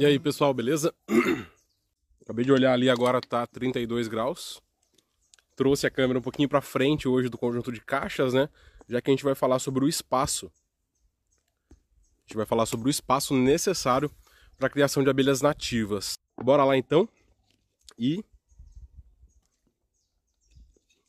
E aí pessoal, beleza? Acabei de olhar ali, agora tá 32 graus. Trouxe a câmera um pouquinho para frente hoje do conjunto de caixas, né? Já que a gente vai falar sobre o espaço. A gente vai falar sobre o espaço necessário para a criação de abelhas nativas. Bora lá então? E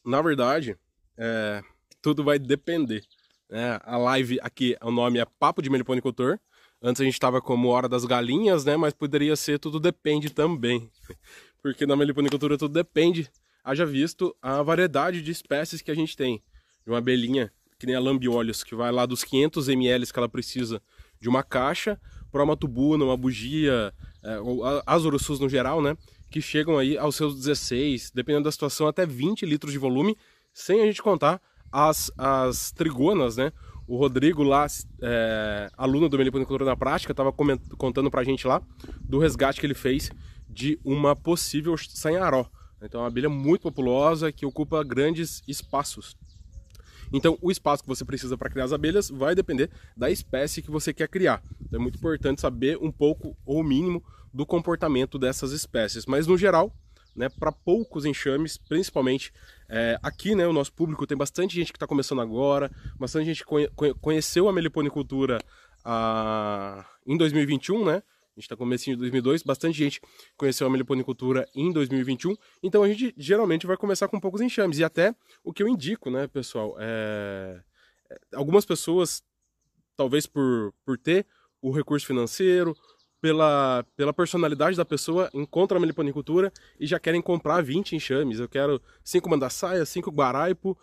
na verdade, é, tudo vai depender. Né? A live aqui, o nome é Papo de Meliponicultor. Antes a gente estava como Hora das Galinhas, né? Mas poderia ser Tudo Depende também. Porque na meliponicultura tudo depende. Haja visto a variedade de espécies que a gente tem. De uma abelhinha, que nem a lambiolhos, que vai lá dos 500 ml que ela precisa de uma caixa, para uma tubuna, uma bugia, é, as urussus no geral, né? Que chegam aí aos seus 16, dependendo da situação, até 20 litros de volume, sem a gente contar as, as trigonas, né? O Rodrigo lá, é, aluno do Meliponicultura na Prática, estava contando pra gente lá do resgate que ele fez de uma possível sanharó. Então é uma abelha muito populosa que ocupa grandes espaços. Então o espaço que você precisa para criar as abelhas vai depender da espécie que você quer criar. Então é muito importante saber um pouco ou o mínimo do comportamento dessas espécies. Mas no geral, né, para poucos enxames, principalmente é, aqui, né, o nosso público tem bastante gente que está começando agora, bastante gente conhe conheceu a meliponicultura ah, em 2021, né? A gente está começando em 2002, bastante gente conheceu a meliponicultura em 2021, então a gente geralmente vai começar com poucos enxames. E até o que eu indico, né, pessoal, é... é algumas pessoas, talvez por, por ter o recurso financeiro, pela, pela personalidade da pessoa, encontram a meliponicultura e já querem comprar 20 enxames. Eu quero 5 mandaçaia, 5 guaraipo,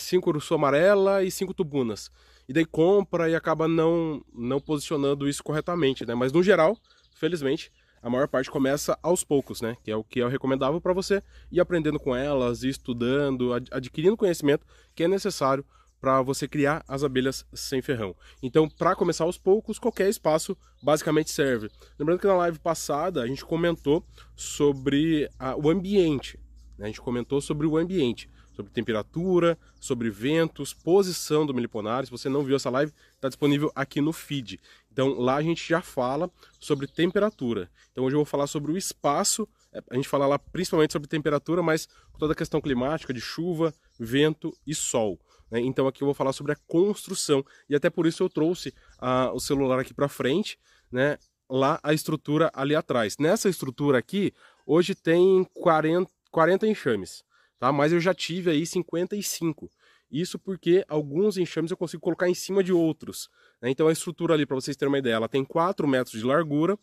5 é, urussu amarela e 5 tubunas. E daí compra e acaba não, não posicionando isso corretamente, né? Mas no geral, felizmente, a maior parte começa aos poucos, né? Que é o que é recomendável para você ir aprendendo com elas, ir estudando, adquirindo conhecimento que é necessário para você criar as abelhas sem ferrão. Então, para começar aos poucos, qualquer espaço basicamente serve. Lembrando que na live passada a gente comentou sobre a, o ambiente. Né? A gente comentou sobre o ambiente, sobre temperatura, sobre ventos, posição do meliponário. Se você não viu essa live, está disponível aqui no feed. Então, lá a gente já fala sobre temperatura. Então, hoje eu vou falar sobre o espaço. É, a gente fala lá principalmente sobre temperatura, mas toda a questão climática de chuva, vento e sol. Né? Então aqui eu vou falar sobre a construção e até por isso eu trouxe a, o celular aqui para frente, né? lá a estrutura ali atrás. Nessa estrutura aqui, hoje tem 40, 40 enxames, tá? mas eu já tive aí 55. Isso porque alguns enxames eu consigo colocar em cima de outros. Né? Então a estrutura ali, para vocês terem uma ideia, ela tem 4 metros de largura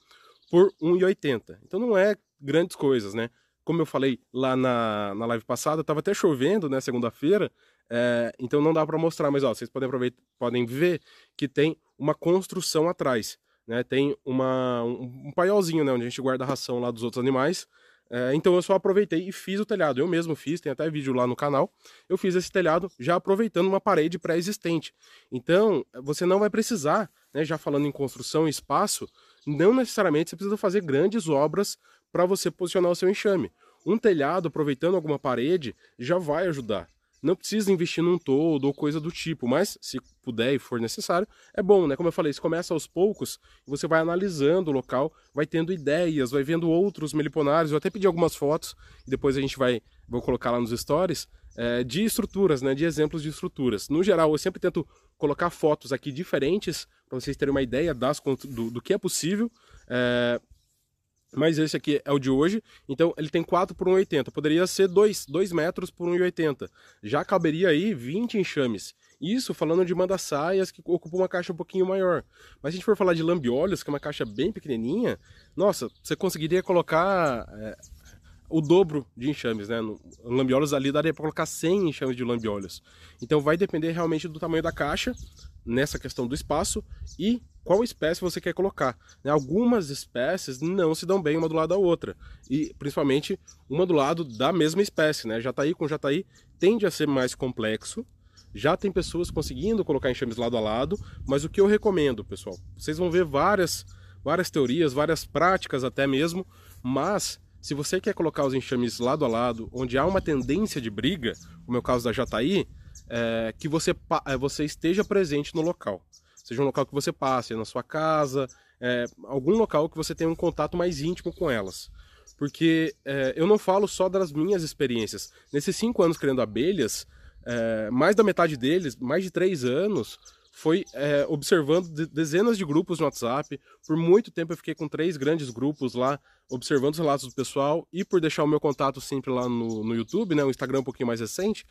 por 1,80. Então não é grandes coisas, né? Como eu falei lá na, na live passada, estava até chovendo, né, segunda-feira, é, então não dá para mostrar, mas ó, vocês podem aproveitar, podem ver que tem uma construção atrás, né? Tem uma, um, um paiolzinho, né, onde a gente guarda a ração lá dos outros animais. É, então eu só aproveitei e fiz o telhado. Eu mesmo fiz, tem até vídeo lá no canal. Eu fiz esse telhado já aproveitando uma parede pré-existente. Então você não vai precisar, né, já falando em construção e espaço, não necessariamente você precisa fazer grandes obras para você posicionar o seu enxame. Um telhado aproveitando alguma parede já vai ajudar. Não precisa investir num todo ou coisa do tipo, mas se puder e for necessário, é bom, né? Como eu falei, isso começa aos poucos, você vai analisando o local, vai tendo ideias, vai vendo outros meliponários, eu até pedi algumas fotos, e depois a gente vai, vou colocar lá nos stories, é, de estruturas, né? De exemplos de estruturas. No geral, eu sempre tento colocar fotos aqui diferentes, para vocês terem uma ideia das, do, do que é possível, é, mas esse aqui é o de hoje, então ele tem 4 por 1,80, poderia ser 2, 2 metros por 1,80, já caberia aí 20 enxames. Isso falando de manda-saias que ocupa uma caixa um pouquinho maior. Mas se a gente for falar de lambiolhos, que é uma caixa bem pequenininha, nossa, você conseguiria colocar é, o dobro de enxames, né? No lambiolhos ali daria para colocar 100 enxames de lambiolhos. Então vai depender realmente do tamanho da caixa, nessa questão do espaço e qual espécie você quer colocar. Né? Algumas espécies não se dão bem uma do lado da outra, e principalmente uma do lado da mesma espécie. Né? Jataí com jataí tende a ser mais complexo, já tem pessoas conseguindo colocar enxames lado a lado, mas o que eu recomendo, pessoal, vocês vão ver várias, várias teorias, várias práticas até mesmo, mas se você quer colocar os enxames lado a lado, onde há uma tendência de briga, como é o caso da jataí, é, que você, é, você esteja presente no local. seja um local que você passe, na sua casa, é, algum local que você tenha um contato mais íntimo com elas. Porque é, eu não falo só das minhas experiências. Nesses cinco anos criando abelhas, é, mais da metade deles, mais de três anos, foi é, observando dezenas de grupos no WhatsApp. Por muito tempo eu fiquei com três grandes grupos lá, observando os relatos do pessoal e por deixar o meu contato sempre lá no, no YouTube, né, o Instagram um pouquinho mais recente,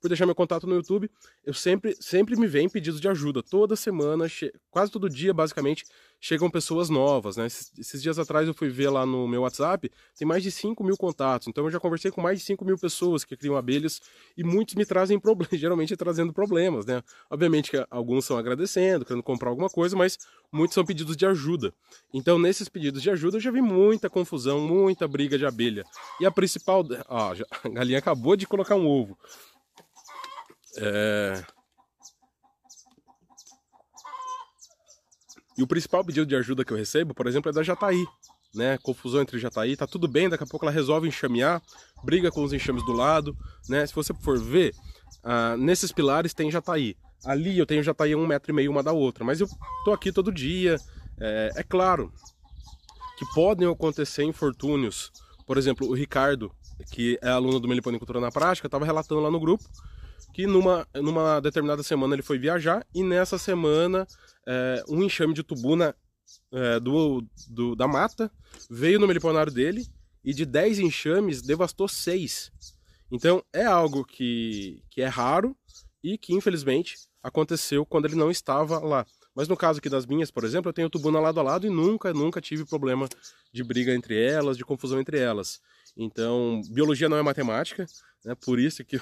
por deixar meu contato no YouTube, eu sempre, sempre me vem pedidos de ajuda. Toda semana, quase todo dia, basicamente, chegam pessoas novas, né? Esses, esses, dias atrás eu fui ver lá no meu WhatsApp, tem mais de 5 mil contatos. Então eu já conversei com mais de 5 mil pessoas que criam abelhas e muitos me trazem problemas, geralmente trazendo problemas, né? Obviamente que alguns são agradecendo, querendo comprar alguma coisa, mas muitos são pedidos de ajuda. Então nesses pedidos de ajuda eu já vi muita confusão, muita briga de abelha. E a principal... Ó, a galinha acabou de colocar um ovo. É... E o principal pedido de ajuda que eu recebo, por exemplo, é da Jataí. Né? Confusão entre Jataí, tá tudo bem, daqui a pouco ela resolve enxamear, briga com os enxames do lado. Né? Se você for ver, ah, nesses pilares tem Jataí. Ali eu tenho Jataí um metro e meio uma da outra, mas eu tô aqui todo dia. É, é claro que podem acontecer infortúnios. Por exemplo, o Ricardo, que é aluno do Meliponicultura na Prática, estava relatando lá no grupo que numa, numa determinada semana ele foi viajar e nessa semana é, um enxame de tubuna é, do, do, da mata veio no meliponário dele e de 10 enxames devastou 6. Então é algo que, que é raro e que infelizmente aconteceu quando ele não estava lá. Mas no caso aqui das minhas, por exemplo, eu tenho tubuna lado a lado e nunca, nunca tive problema de briga entre elas, de confusão entre elas. Então, biologia não é matemática, né? Por isso que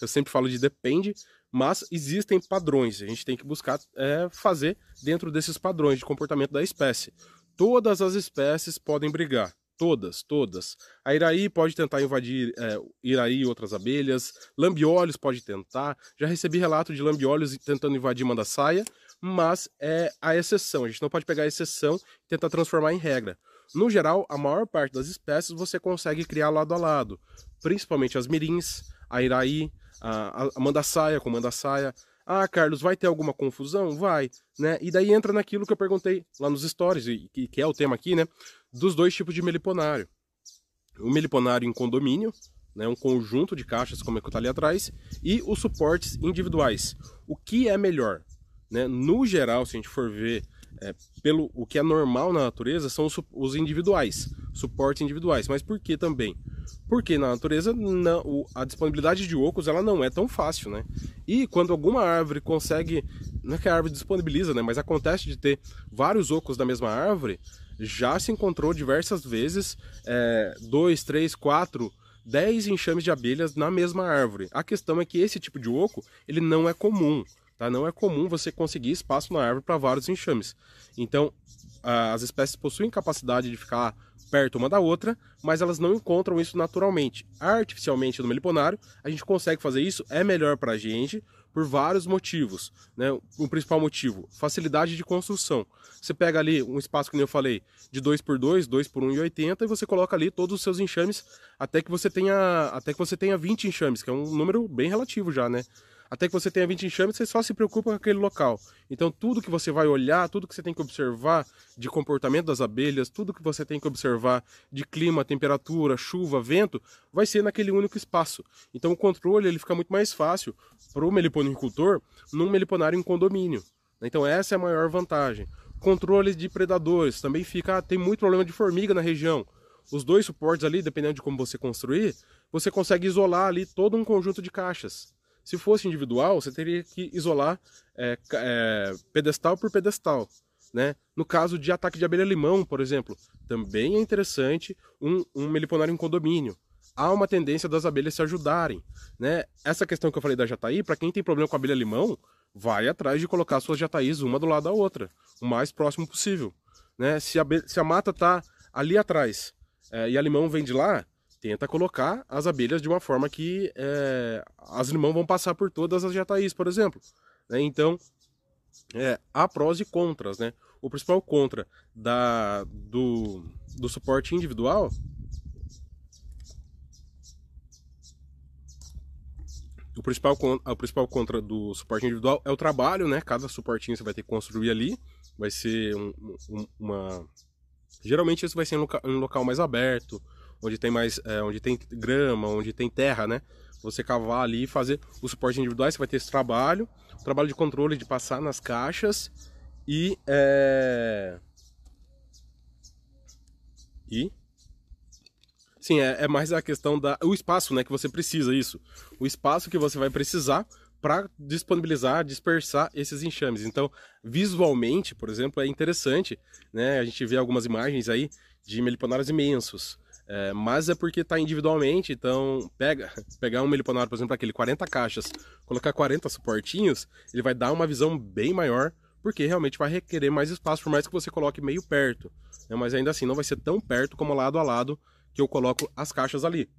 eu sempre falo de depende, mas existem padrões. A gente tem que buscar é, fazer dentro desses padrões de comportamento da espécie. Todas as espécies podem brigar. Todas, todas. A Iraí pode tentar invadir é, Iraí e outras abelhas. Lambiolhos pode tentar. Já recebi relato de lambiolhos tentando invadir mandaçaia, mas é a exceção. A gente não pode pegar a exceção e tentar transformar em regra. No geral, a maior parte das espécies você consegue criar lado a lado, principalmente as mirins, a Iraí, a, a manda saia com manda saia. Ah, Carlos, vai ter alguma confusão? Vai, né? E daí entra naquilo que eu perguntei lá nos stories, que, é o tema aqui, né? Dos dois tipos de meliponário. O meliponário em condomínio, né, um conjunto de caixas, como é que eu tá ali atrás, e os suportes individuais. O que é melhor? Né? No geral, se a gente for ver é, pelo o que é normal na natureza, são os, os individuais, suportes individuais. Mas por que também? Porque na natureza não, a disponibilidade de ocos ela não é tão fácil, né? E quando alguma árvore consegue, não é que a árvore disponibiliza, né? Mas acontece de ter vários ocos da mesma árvore, já se encontrou diversas vezes é, dois, três, quatro, dez enxames de abelhas na mesma árvore. A questão é que esse tipo de oco ele não é comum. Tá? Não é comum você conseguir espaço na árvore para vários enxames. Então, as espécies possuem capacidade de ficar perto uma da outra, mas elas não encontram isso naturalmente. Artificialmente no meliponário, a gente consegue fazer isso, é melhor para a gente por vários motivos. Né? O principal motivo, facilidade de construção. Você pega ali um espaço que eu falei, de 2 por 2, 2 por 1,80 e você coloca ali todos os seus enxames até que você tenha até que você tenha 20 enxames, que é um número bem relativo já, né? Até que você tenha 20 enxames, você só se preocupa com aquele local. Então, tudo que você vai olhar, tudo que você tem que observar de comportamento das abelhas, tudo que você tem que observar de clima, temperatura, chuva, vento, vai ser naquele único espaço. Então, o controle ele fica muito mais fácil para o meliponicultor num meliponário em condomínio. Então, essa é a maior vantagem. Controle de predadores também fica. Ah, tem muito problema de formiga na região. Os dois suportes ali, dependendo de como você construir, você consegue isolar ali todo um conjunto de caixas. Se fosse individual, você teria que isolar é, é, pedestal por pedestal. Né? No caso de ataque de abelha-limão, por exemplo, também é interessante um, um meliponário em condomínio. Há uma tendência das abelhas se ajudarem. Né? Essa questão que eu falei da jataí, para quem tem problema com abelha-limão, vai atrás de colocar suas jataís uma do lado da outra, o mais próximo possível. Né? Se, a, se a mata está ali atrás é, e a limão vem de lá, tenta colocar as abelhas de uma forma que é, as limão vão passar por todas as jataís, por exemplo. Né? Então, é, há prós e contras. Né? O principal contra da, do, do suporte individual o principal, o principal contra do suporte individual é o trabalho, né? Cada suportinho você vai ter que construir ali. Vai ser um, um, uma. Geralmente isso vai ser em local, um local mais aberto, onde tem mais. É, onde tem grama, onde tem terra, né? Você cavar ali e fazer o suporte individual, você vai ter esse trabalho, o trabalho de controle de passar nas caixas e. É... E Sim, é, é mais a questão da o espaço, né, que você precisa isso. O espaço que você vai precisar para disponibilizar, dispersar esses enxames. Então, visualmente, por exemplo, é interessante, né? A gente vê algumas imagens aí de meliponários imensos. É, mas é porque está individualmente, então pega, pegar um meliponário, por exemplo, aquele 40 caixas, colocar 40 suportinhos, ele vai dar uma visão bem maior, porque realmente vai requerer mais espaço, por mais que você coloque meio perto. Né? Mas ainda assim não vai ser tão perto como lado a lado que eu coloco as caixas ali.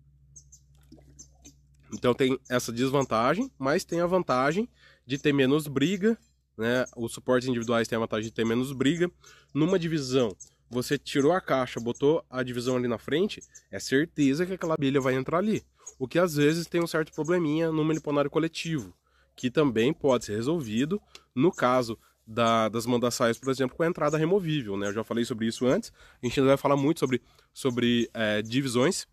Então tem essa desvantagem, mas tem a vantagem de ter menos briga, né? Os suportes individuais têm a vantagem de ter menos briga. Numa divisão, você tirou a caixa, botou a divisão ali na frente, é certeza que aquela abelha vai entrar ali. O que às vezes tem um certo probleminha no meliponário coletivo, que também pode ser resolvido no caso da, das mandaçaias, por exemplo, com a entrada removível. Né? Eu já falei sobre isso antes. A gente ainda vai falar muito sobre, sobre é, divisões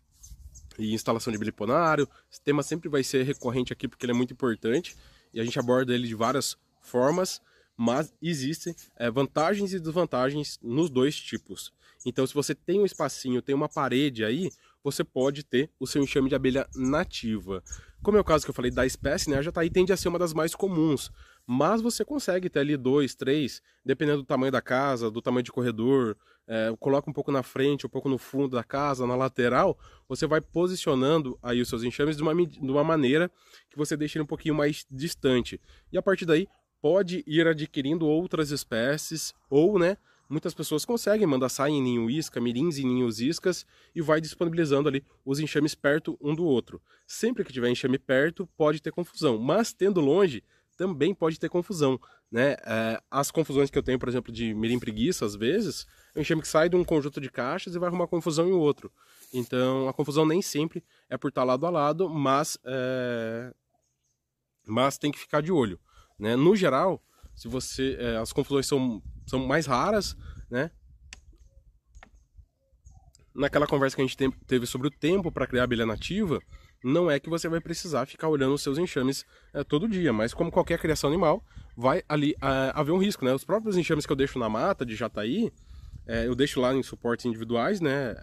e instalação de biliponário. Esse tema sempre vai ser recorrente aqui porque ele é muito importante e a gente aborda ele de várias formas, mas existem é, vantagens e desvantagens nos dois tipos. Então, se você tem um espacinho, tem uma parede aí, você pode ter o seu enxame de abelha nativa. Como é o caso que eu falei da espécie, né, a jataí tende a ser uma das mais comuns, mas você consegue ter ali dois, três, dependendo do tamanho da casa, do tamanho de corredor, é, coloca um pouco na frente, um pouco no fundo da casa, na lateral, você vai posicionando aí os seus enxames de uma, de uma maneira que você deixe ele um pouquinho mais distante. E a partir daí, pode ir adquirindo outras espécies, ou, né, muitas pessoas conseguem mandar sair em ninho isca, mirins em ninhos iscas e vai disponibilizando ali os enxames perto um do outro. Sempre que tiver enxame perto, pode ter confusão, mas tendo longe, também pode ter confusão, né? É, as confusões que eu tenho, por exemplo, de mirim preguiça, às vezes, é um enxame que sai de um conjunto de caixas e vai arrumar confusão em outro. Então, a confusão nem sempre é por estar lado a lado, mas, é... mas tem que ficar de olho, né? No geral, se você, é, as confusões são, são mais raras, né? Naquela conversa que a gente teve sobre o tempo para criar abelha nativa, não é que você vai precisar ficar olhando os seus enxames é, todo dia, mas como qualquer criação animal, vai ali é, haver um risco, né? Os próprios enxames que eu deixo na mata de jataí, é, eu deixo lá em suportes individuais, né?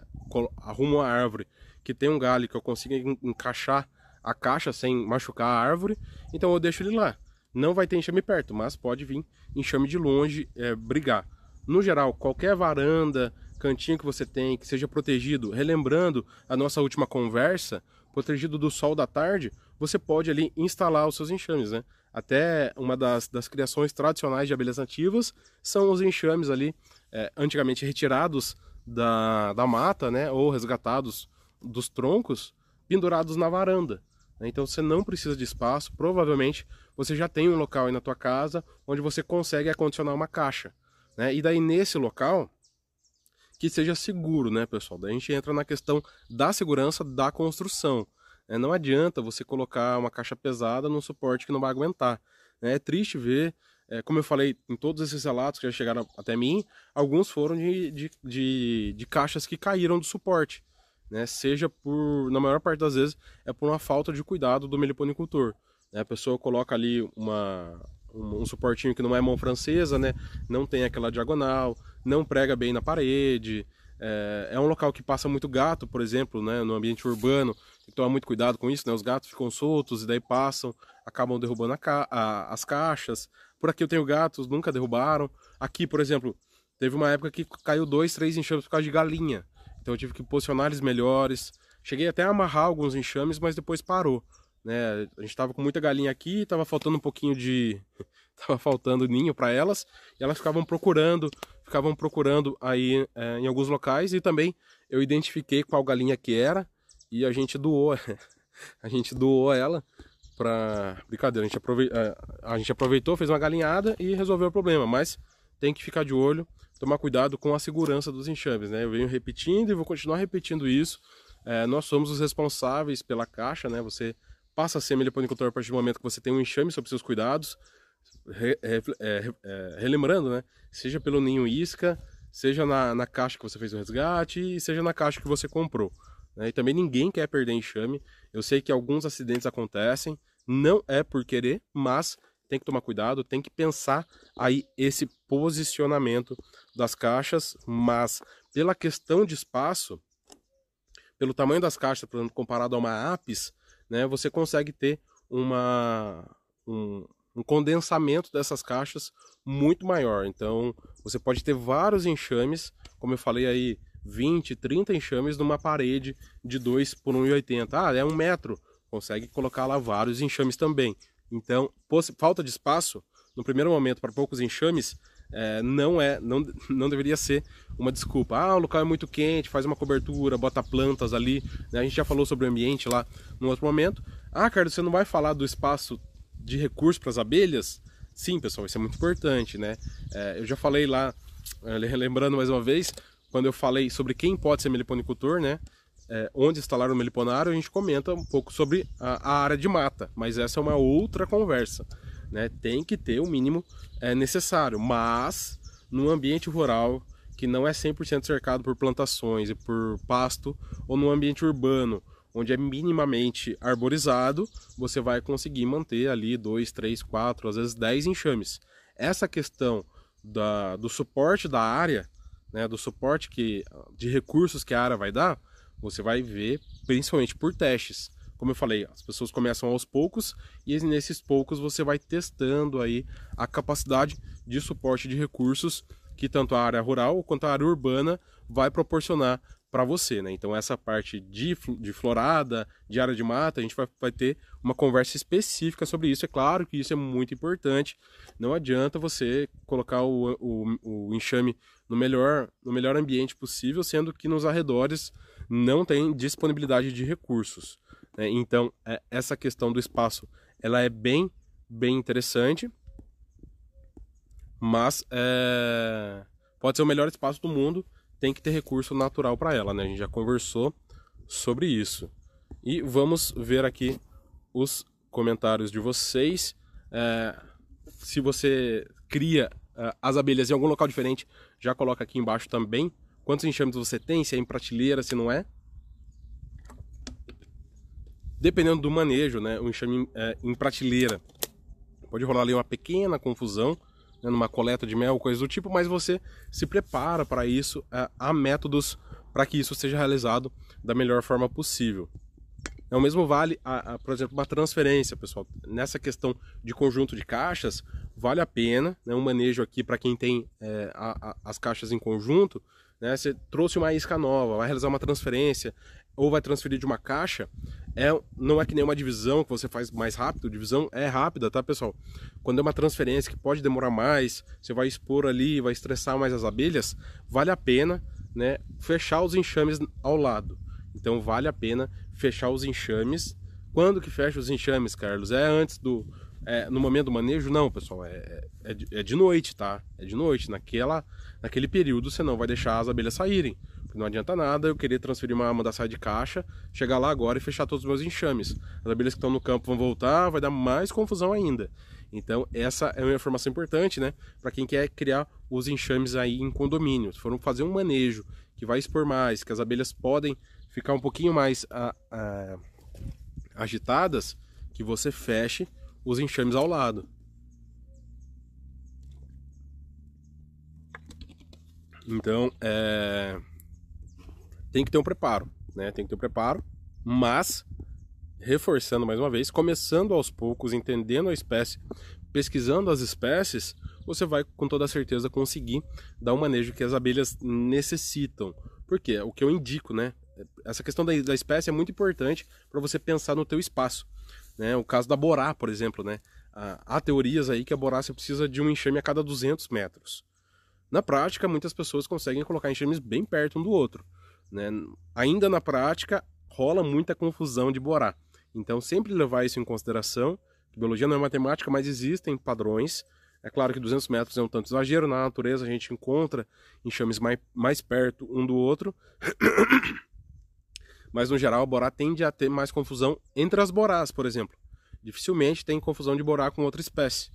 Arrumo uma árvore que tem um galho que eu consiga encaixar a caixa sem machucar a árvore, então eu deixo ele lá. Não vai ter enxame perto, mas pode vir enxame de longe é, brigar. No geral, qualquer varanda, cantinho que você tem, que seja protegido, relembrando a nossa última conversa, protegido do sol da tarde, você pode ali instalar os seus enxames, né? Até uma das, das criações tradicionais de abelhas nativas são os enxames ali, é, antigamente retirados da, da mata, né? Ou resgatados dos troncos, pendurados na varanda. Né? Então você não precisa de espaço, provavelmente você já tem um local aí na tua casa onde você consegue acondicionar uma caixa. Né? E daí nesse local, que seja seguro, né, pessoal? Daí a gente entra na questão da segurança da construção. É, não adianta você colocar uma caixa pesada num suporte que não vai aguentar. É, é triste ver, é, como eu falei em todos esses relatos que já chegaram até mim, alguns foram de, de, de, de caixas que caíram do suporte. Né? Seja por, na maior parte das vezes, é por uma falta de cuidado do meliponicultor. Né? A pessoa coloca ali uma, um, um suportinho que não é mão francesa, né? não tem aquela diagonal, não prega bem na parede. É, é, um local que passa muito gato, por exemplo, né, no ambiente urbano. Tem que tomar muito cuidado com isso, né? Os gatos ficam soltos e daí passam, acabam derrubando ca a, as caixas. Por aqui eu tenho gatos, nunca derrubaram. Aqui, por exemplo, teve uma época que caiu dois, três enxames por causa de galinha. Então eu tive que posicionar eles melhores. Cheguei até a amarrar alguns enxames, mas depois parou. Né? A gente tava com muita galinha aqui, tava faltando um pouquinho de. tava faltando ninho para elas, e elas ficavam procurando, ficavam procurando aí é, em alguns locais, e também eu identifiquei qual galinha que era, e a gente doou, a gente doou ela pra. Brincadeira, a gente. É, a gente aproveitou, fez uma galinhada e resolveu o problema, mas tem que ficar de olho, tomar cuidado com a segurança dos enxames, né? Eu venho repetindo e vou continuar repetindo isso. É, nós somos os responsáveis pela caixa, né? Você passa a ser meliponicultor a partir do momento que você tem um enxame sobre seus cuidados, re, re, é, é, relembrando, né? Seja pelo ninho isca, seja na, na caixa que você fez o resgate, seja na caixa que você comprou. Né? E também ninguém quer perder enxame. Eu sei que alguns acidentes acontecem, não é por querer, mas tem que tomar cuidado, tem que pensar aí esse posicionamento das caixas, mas pela questão de espaço, pelo tamanho das caixas, por exemplo, comparado a uma Apis, né, você consegue ter uma, um, um condensamento dessas caixas muito maior. Então, você pode ter vários enxames, como eu falei aí, 20, 30 enxames numa parede de 2 por 1,80. Ah, é um metro. Consegue colocar lá vários enxames também. Então, falta de espaço, no primeiro momento, para poucos enxames, é, não é, não, não deveria ser uma desculpa. Ah, o local é muito quente, faz uma cobertura, bota plantas ali. Né? A gente já falou sobre o ambiente lá no outro momento. Ah, Carlos, você não vai falar do espaço de recurso para as abelhas? Sim, pessoal, isso é muito importante, né? É, eu já falei lá, é, lembrando mais uma vez, quando eu falei sobre quem pode ser meliponicultor, né? É, onde instalar o meliponário, a gente comenta um pouco sobre a, a, área de mata, mas essa é uma outra conversa. Né? Tem que ter o mínimo é, necessário, mas no ambiente rural que não é 100% cercado por plantações e por pasto, ou no ambiente urbano, onde é minimamente arborizado, você vai conseguir manter ali 2, 3, 4, às vezes 10 enxames. Essa questão da, do suporte da área né, do suporte que, de recursos que a área vai dar, você vai ver principalmente por testes. Como eu falei, as pessoas começam aos poucos e nesses poucos você vai testando aí a capacidade de suporte de recursos que tanto a área rural quanto a área urbana vai proporcionar para você, né? Então essa parte de, de florada, de área de mata, a gente vai, vai ter uma conversa específica sobre isso. É claro que isso é muito importante. Não adianta você colocar o, o, o enxame no melhor, no melhor ambiente possível, sendo que nos arredores não tem disponibilidade de recursos. Né? Então é, essa questão do espaço, ela é bem, bem interessante, mas é, pode ser o melhor espaço do mundo tem que ter recurso natural para ela, né? A gente já conversou sobre isso. E vamos ver aqui os comentários de vocês. É, se você cria é, as abelhas em algum local diferente, já coloca aqui embaixo também. Quantos enxames você tem, se é em prateleira, se não é. Dependendo do manejo, né? O enxame é, em prateleira pode rolar ali uma pequena confusão né, numa coleta de mel, coisa do tipo, mas você se prepara para isso, é, há métodos para que isso seja realizado da melhor forma possível. É o mesmo vale, a, a, por exemplo, uma transferência, pessoal. Nessa questão de conjunto de caixas, vale a pena, né, um manejo aqui para quem tem é, a, as caixas em conjunto, né, você trouxe uma isca nova, vai realizar uma transferência, ou vai transferir de uma caixa, é, não é que nem uma divisão que você faz mais rápido, divisão é rápida, tá pessoal? Quando é uma transferência que pode demorar mais, você vai expor ali, vai estressar mais as abelhas, vale a pena né, fechar os enxames ao lado. Então vale a pena fechar os enxames. Quando que fecha os enxames, Carlos? É antes do. É, no momento do manejo? Não, pessoal, é, é, é de noite, tá? É de noite. Naquela, naquele período você não vai deixar as abelhas saírem. Não adianta nada eu querer transferir uma ama da saia de caixa, chegar lá agora e fechar todos os meus enxames. As abelhas que estão no campo vão voltar, vai dar mais confusão ainda. Então, essa é uma informação importante, né? Para quem quer criar os enxames aí em condomínio. Se for fazer um manejo que vai expor mais, que as abelhas podem ficar um pouquinho mais a, a, agitadas, que você feche os enxames ao lado. Então, é, tem que ter um preparo, né? Tem que ter um preparo, mas reforçando mais uma vez, começando aos poucos, entendendo a espécie, pesquisando as espécies, você vai com toda certeza conseguir dar o manejo que as abelhas necessitam. Porque o que eu indico, né? Essa questão da, espécie é muito importante para você pensar no teu espaço. Né? O caso da borá, por exemplo, né? Há teorias aí que a borá você precisa de um enxame a cada 200 metros. Na prática, muitas pessoas conseguem colocar enxames bem perto um do outro. Né? Ainda na prática, rola muita confusão de Borá. Então, sempre levar isso em consideração. biologia não é matemática, mas existem padrões. É claro que 200 metros é um tanto exagero. Na natureza, a gente encontra enxames mais, mais perto um do outro. Mas no geral, a borá tende a ter mais confusão entre as borás, por exemplo. Dificilmente tem confusão de borá com outra espécie.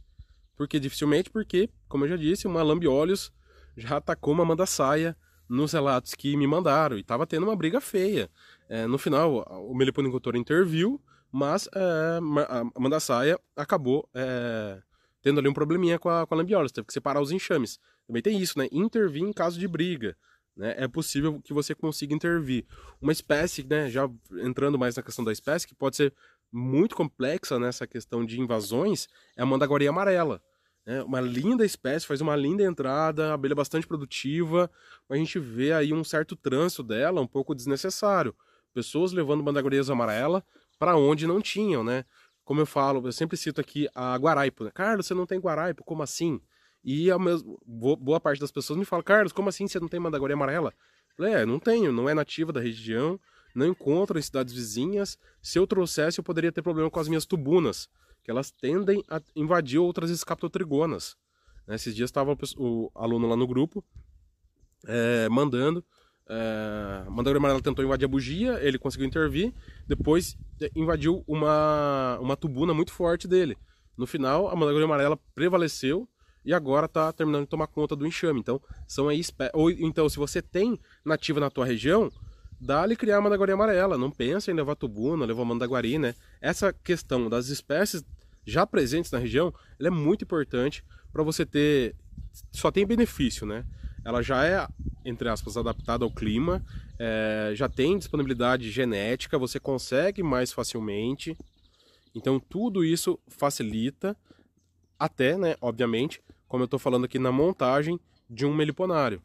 Por que dificilmente? Porque, como eu já disse, uma lambiolhos já atacou uma manda-saia nos relatos que me mandaram e estava tendo uma briga feia. É, no final, o meliponicultor interviu, mas é, a manda-saia acabou é, tendo ali um probleminha com a, com a lambiolhos, teve que separar os enxames. Também tem isso, né? Intervir em caso de briga. Né? É possível que você consiga intervir. Uma espécie, né, já entrando mais na questão da espécie, que pode ser muito complexa nessa questão de invasões, é a mandaguaria amarela. É uma linda espécie, faz uma linda entrada, abelha bastante produtiva, mas a gente vê aí um certo trânsito dela, um pouco desnecessário. Pessoas levando mandaguarias amarela para onde não tinham, né? Como eu falo, eu sempre cito aqui a guaraipo. Né? Carlos, você não tem guaraipo, como assim? E a mesmo, boa parte das pessoas me fala, Carlos, como assim você não tem mandaguaria amarela? É, não tenho, não é nativa da região, não encontro em cidades vizinhas. Se eu trouxesse, eu poderia ter problema com as minhas tubunas que elas tendem a invadir outras escaptotrigonas. Né? Esses dias estava o aluno lá no grupo é, mandando. É, Mandagueira Amarela tentou invadir a bugia, ele conseguiu intervir, depois é, invadiu uma, uma tubuna muito forte dele. No final, a Mandagueira Amarela prevaleceu e agora está terminando de tomar conta do enxame. Então, são aí ou então se você tem nativa na tua região, dá-lhe criar a mandaguari amarela. Não pensa em levar tubuna, levar mandaguari, né? Essa questão das espécies já presentes na região, ela é muito importante para você ter. Só tem benefício, né? Ela já é, entre aspas, adaptada ao clima, é, já tem disponibilidade genética, você consegue mais facilmente. Então, tudo isso facilita, até, né, obviamente, como eu estou falando aqui na montagem de um meliponário.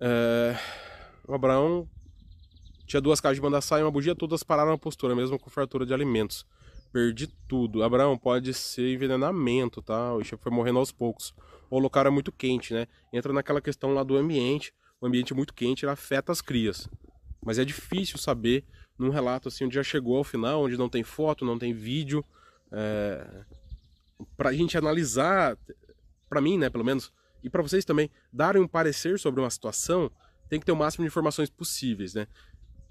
É... O Abraão tinha duas caixas de mandaçá e uma bugia, todas pararam na postura, mesmo com fartura de alimentos perdi tudo. Abraão, pode ser envenenamento, tá? O Isha foi morrendo aos poucos. Ou o local é muito quente, né? Entra naquela questão lá do ambiente. O ambiente muito quente, ele afeta as crias. Mas é difícil saber num relato assim, onde já chegou ao final, onde não tem foto, não tem vídeo. É... Pra gente analisar, para mim, né, pelo menos, e para vocês também, darem um parecer sobre uma situação, tem que ter o máximo de informações possíveis, né?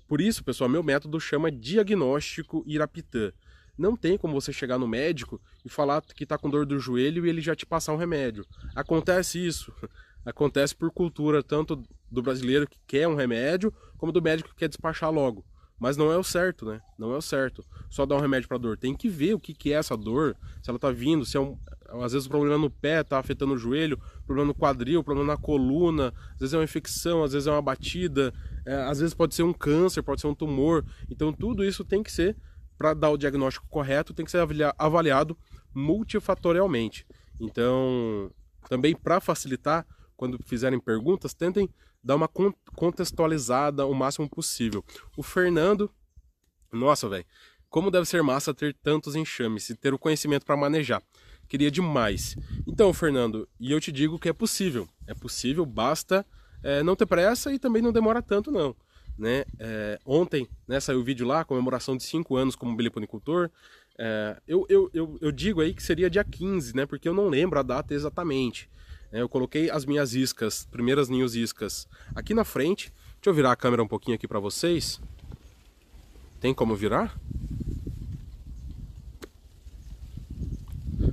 Por isso, pessoal, meu método chama diagnóstico Irapitã. Não tem como você chegar no médico e falar que está com dor do joelho e ele já te passar um remédio. Acontece isso. Acontece por cultura tanto do brasileiro que quer um remédio, como do médico que quer despachar logo. Mas não é o certo, né? Não é o certo. Só dar um remédio para dor. Tem que ver o que, que é essa dor, se ela tá vindo, se é um. Às vezes o problema no pé tá afetando o joelho, problema no quadril, problema na coluna, às vezes é uma infecção, às vezes é uma batida, é, às vezes pode ser um câncer, pode ser um tumor. Então tudo isso tem que ser para dar o diagnóstico correto, tem que ser avaliado multifatorialmente. Então, também para facilitar, quando fizerem perguntas, tentem dar uma contextualizada o máximo possível. O Fernando, nossa, velho, como deve ser massa ter tantos enxames e ter o conhecimento para manejar. Queria demais. Então, Fernando, e eu te digo que é possível. É possível, basta é, não ter pressa e também não demora tanto, não. Né? É, ontem né, saiu o vídeo lá, comemoração de 5 anos como beliponicultor. É, eu, eu, eu, eu, digo aí que seria dia 15, né? Porque eu não lembro a data exatamente. É, eu coloquei as minhas iscas, primeiras ninhos iscas, aqui na frente. Deixa eu virar a câmera um pouquinho aqui para vocês. Tem como virar?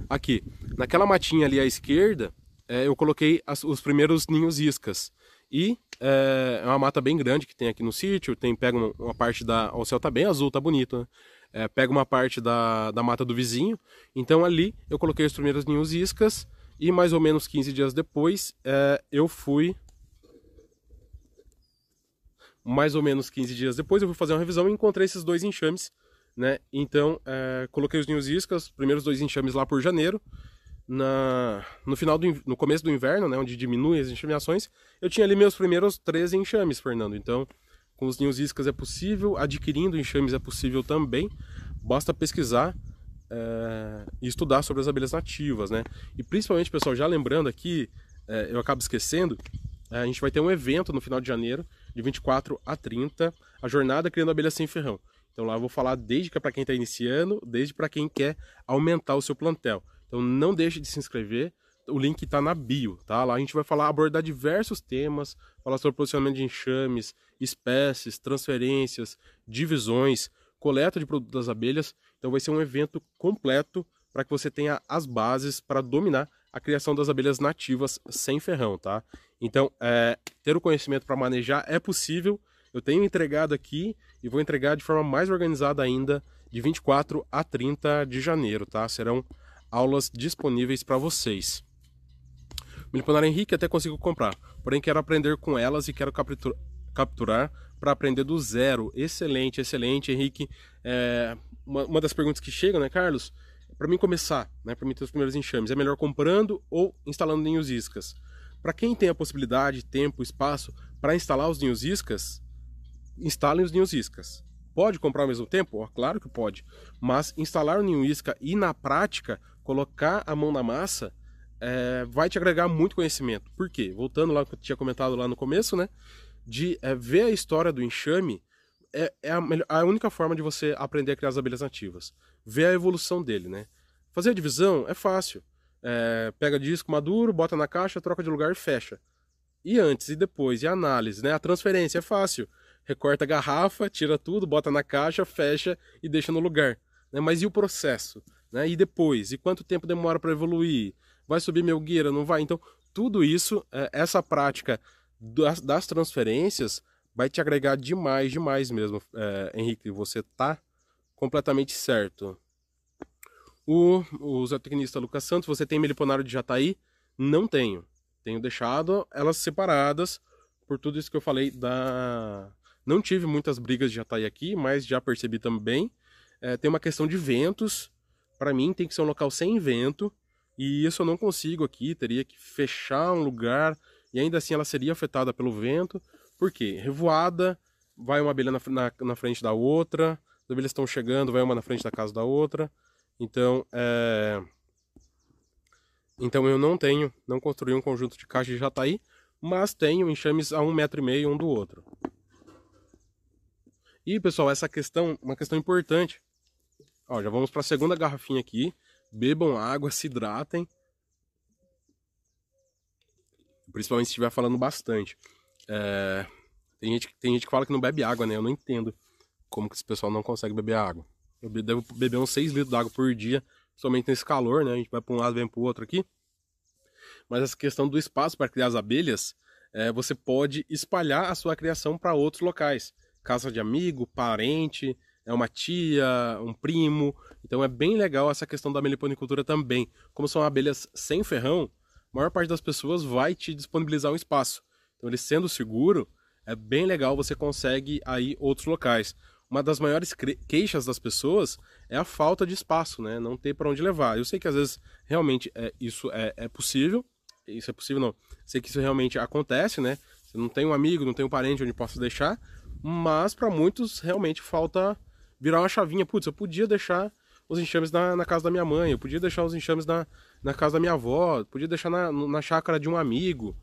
Aqui, naquela matinha ali à esquerda, é, eu coloquei as, os primeiros ninhos iscas. E é, é uma mata bem grande que tem aqui no sítio, tem pega uma, uma parte da... O céu tá bem azul, tá bonito, né? É, pega uma parte da, da mata do vizinho. Então ali eu coloquei os primeiros ninhos iscas e mais ou menos 15 dias depois é, eu fui... Mais ou menos 15 dias depois eu fui fazer uma revisão e encontrei esses dois enxames, né? Então é, coloquei os ninhos iscas, os primeiros dois enxames lá por janeiro na, no final do no começo do inverno, né, onde diminui as enxameações, eu tinha ali meus primeiros 13 enxames, Fernando. Então, com os ninhos iscas é possível, adquirindo enxames é possível também. Basta pesquisar é, e estudar sobre as abelhas nativas, né? E principalmente, pessoal, já lembrando aqui, é, eu acabo esquecendo, é, a gente vai ter um evento no final de janeiro, de 24 a 30, a jornada Criando Abelhas Sem Ferrão. Então lá eu vou falar desde que é para quem está iniciando, desde para quem quer aumentar o seu plantel. Então não deixe de se inscrever. o link está na bio, tá? Lá a gente vai falar, abordar diversos temas, falar sobre posicionamento de enxames, espécies, transferências, divisões, coleta de produtos das abelhas. Então vai ser um evento completo para que você tenha as bases para dominar a criação das abelhas nativas sem ferrão, tá? Então, é, ter o conhecimento para manejar é possível. Eu tenho entregado aqui e vou entregar de forma mais organizada ainda de 24 a 30 de janeiro, tá? Serão aulas disponíveis para vocês. Miliponar Henrique até consigo comprar, porém quero aprender com elas e quero capturar para aprender do zero. Excelente, excelente, Henrique. É, uma, uma, das perguntas que chegam, né, Carlos? Para mim começar, né, para mim ter os primeiros enxames, é melhor comprando ou instalando ninhos iscas? Para quem tem a possibilidade, tempo, espaço para instalar os ninhos iscas, instalem os ninhos iscas. Pode comprar ao mesmo tempo? Oh, claro que pode. Mas instalar o ninho isca e na prática colocar a mão na massa é, vai te agregar muito conhecimento. Por quê? Voltando lá que eu tinha comentado lá no começo, né? De é, ver a história do enxame é, é a, a, única forma de você aprender a criar as abelhas nativas. Ver a evolução dele, né? Fazer a divisão é fácil. É, pega disco maduro, bota na caixa, troca de lugar e fecha. E antes e depois, e a análise, né? A transferência é fácil. Recorta a garrafa, tira tudo, bota na caixa, fecha e deixa no lugar. Né? Mas e o processo? Né? E depois? E quanto tempo demora para evoluir? Vai subir meu guia? Não vai? Então, tudo isso, é, essa prática das, das, transferências vai te agregar demais, demais mesmo, é, Henrique. Você tá completamente certo. O, o zootecnista Lucas Santos, você tem meliponário de Jataí? Não tenho. Tenho deixado elas separadas por tudo isso que eu falei da... Não tive muitas brigas de Jataí aqui, mas já percebi também. É, tem uma questão de ventos, para mim tem que ser um local sem vento, e isso eu não consigo aqui, teria que fechar um lugar, e ainda assim ela seria afetada pelo vento. Por quê? Revoada, vai uma abelha na, na, na frente da outra, as abelhas estão chegando, vai uma na frente da casa da outra. Então, é... então eu não tenho, não construí um conjunto de caixas de jataí, mas tenho enxames a um metro e meio um do outro. E pessoal, essa questão, uma questão importante, Ó, já vamos para a segunda garrafinha aqui. Bebam água, se hidratem. Principalmente se estiver falando bastante. É... Tem, gente, tem gente que fala que não bebe água, né? Eu não entendo como que esse pessoal não consegue beber água. Eu devo beber uns 6 litros d'água por dia, somente nesse calor, né? A gente vai para um lado vem para o outro aqui. Mas essa questão do espaço para criar as abelhas, é, você pode espalhar a sua criação para outros locais. Casa de amigo, parente, é uma tia, um primo. Então é bem legal essa questão da meliponicultura também. Como são abelhas sem ferrão, a maior parte das pessoas vai te disponibilizar um espaço. Então ele sendo seguro, é bem legal, você consegue aí outros locais. Uma das maiores queixas das pessoas é a falta de espaço, né? Não ter para onde levar. Eu sei que às vezes realmente é, isso é, é possível. Isso é possível não. Sei que isso realmente acontece, né? Você não tem um amigo, não tem um parente onde possa deixar, mas para muitos realmente falta virar uma chavinha. Putz, eu podia deixar os enxames na, na, casa da minha mãe, eu podia deixar os enxames na, na casa da minha avó, podia deixar na, na chácara de um amigo.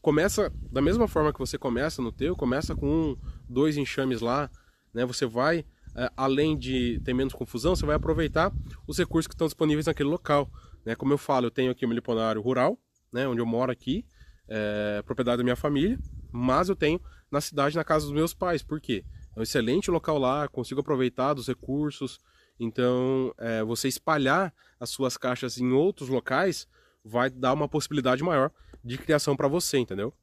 Começa da mesma forma que você começa no teu, começa com um, dois enxames lá, né? Você vai, é, além de ter menos confusão, você vai aproveitar os recursos que estão disponíveis naquele local. Né? Como eu falo, eu tenho aqui o meu liponário rural, né? onde eu moro aqui, é, propriedade da minha família, mas eu tenho na cidade, na casa dos meus pais. Por quê? É um excelente local lá, consigo aproveitar dos recursos. Então, é, você espalhar as suas caixas em outros locais vai dar uma possibilidade maior de criação para você, entendeu?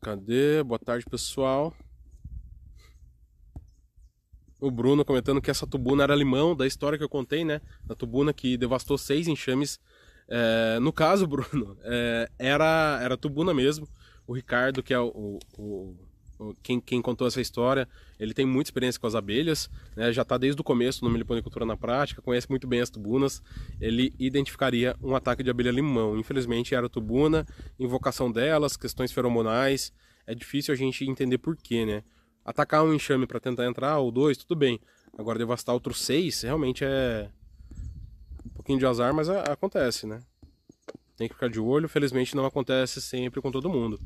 Cadê? Boa tarde, pessoal. O Bruno comentando que essa tubuna era limão, da história que eu contei, né? A tubuna que devastou seis enxames. É, no caso, Bruno, é, era, era tubuna mesmo o Ricardo, que é o, o, o quem, quem, contou essa história, ele tem muita experiência com as abelhas, né, já está desde o começo no Meliponicultura na prática, conhece muito bem as tubunas, ele identificaria um ataque de abelha limão. Infelizmente era tubuna, invocação delas, questões feromonais, é difícil a gente entender porquê, né? Atacar um enxame para tentar entrar, ou dois, tudo bem. Agora devastar outros seis, realmente é um pouquinho de azar, mas acontece, né? Tem que ficar de olho, felizmente não acontece sempre com todo mundo.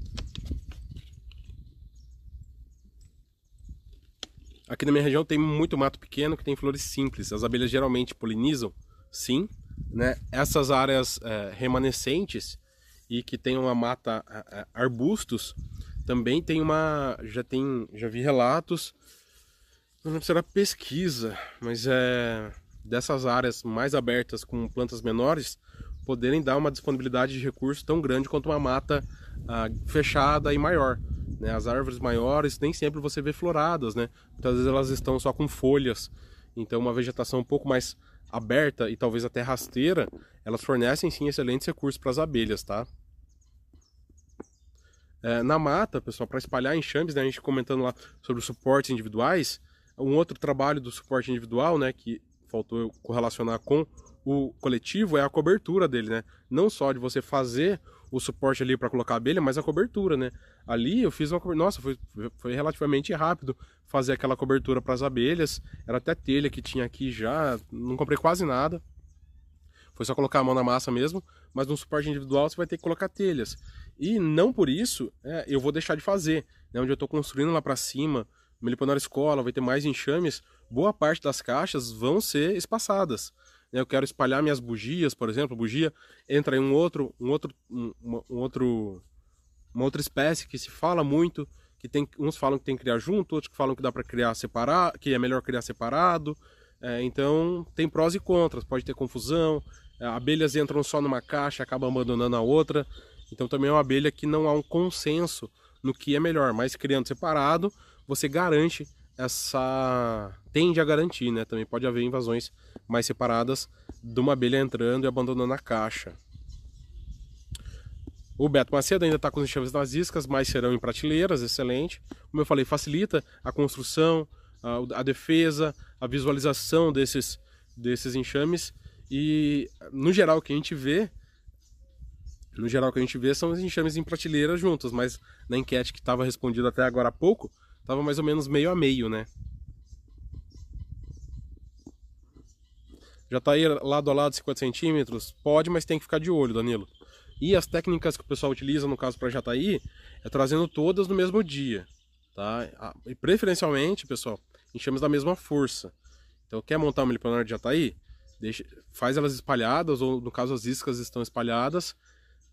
Aqui na minha região tem muito mato pequeno que tem flores simples. As abelhas geralmente polinizam, sim, né, essas áreas é, remanescentes e que tem uma mata é, arbustos, também tem uma, já tem, já vi relatos, não lembro se era pesquisa, mas é dessas áreas mais abertas com plantas menores poderem dar uma disponibilidade de recurso tão grande quanto uma mata ah, fechada e maior. Né? As árvores maiores nem sempre você vê floradas, né? muitas vezes elas estão só com folhas, então uma vegetação um pouco mais aberta e talvez até rasteira, elas fornecem sim excelentes recursos para as abelhas, tá? É, na mata, pessoal, para espalhar enxames, né, a gente comentando lá sobre os suportes individuais, um outro trabalho do suporte individual, né, que faltou correlacionar com o coletivo é a cobertura dele, né? Não só de você fazer o suporte ali para colocar a abelha, mas a cobertura, né? Ali eu fiz uma cobertura, nossa, foi, foi relativamente rápido fazer aquela cobertura para as abelhas. Era até telha que tinha aqui já, não comprei quase nada. Foi só colocar a mão na massa mesmo, mas no suporte individual você vai ter que colocar telhas. E não por isso é, eu vou deixar de fazer. Né? Onde eu estou construindo lá para cima, Meliponar Escola, vai ter mais enxames, boa parte das caixas vão ser espaçadas. Né? Eu quero espalhar minhas bugias, por exemplo, bugia entra em um outro, um outro, um, um outro, uma outra espécie que se fala muito, que tem, uns falam que tem que criar junto, outros que falam que dá para criar separado, que é melhor criar separado. É, então tem prós e contras, pode ter confusão. É, abelhas entram só numa caixa, acabam abandonando a outra. Então também é uma abelha que não há um consenso no que é melhor, mas criando separado, você garante essa tende a garantir, né? Também pode haver invasões mais separadas de uma abelha entrando e abandonando a caixa. O Beto Macedo ainda está com os enxames nas iscas, mas serão em prateleiras, excelente. Como eu falei, facilita a construção, a, a defesa, a visualização desses, desses enxames. E no geral o que a gente vê, no geral o que a gente vê são os enxames em prateleiras juntos, mas na enquete que estava respondida até agora há pouco, estava mais ou menos meio a meio, né? Já está aí lado a lado 50 centímetros? Pode, mas tem que ficar de olho, Danilo. E as técnicas que o pessoal utiliza, no caso para Jataí, é trazendo todas no mesmo dia. Tá? E preferencialmente, pessoal, enxames da mesma força. Então, quer montar uma meliponária de Jataí? Deixa, faz elas espalhadas, ou no caso as iscas estão espalhadas,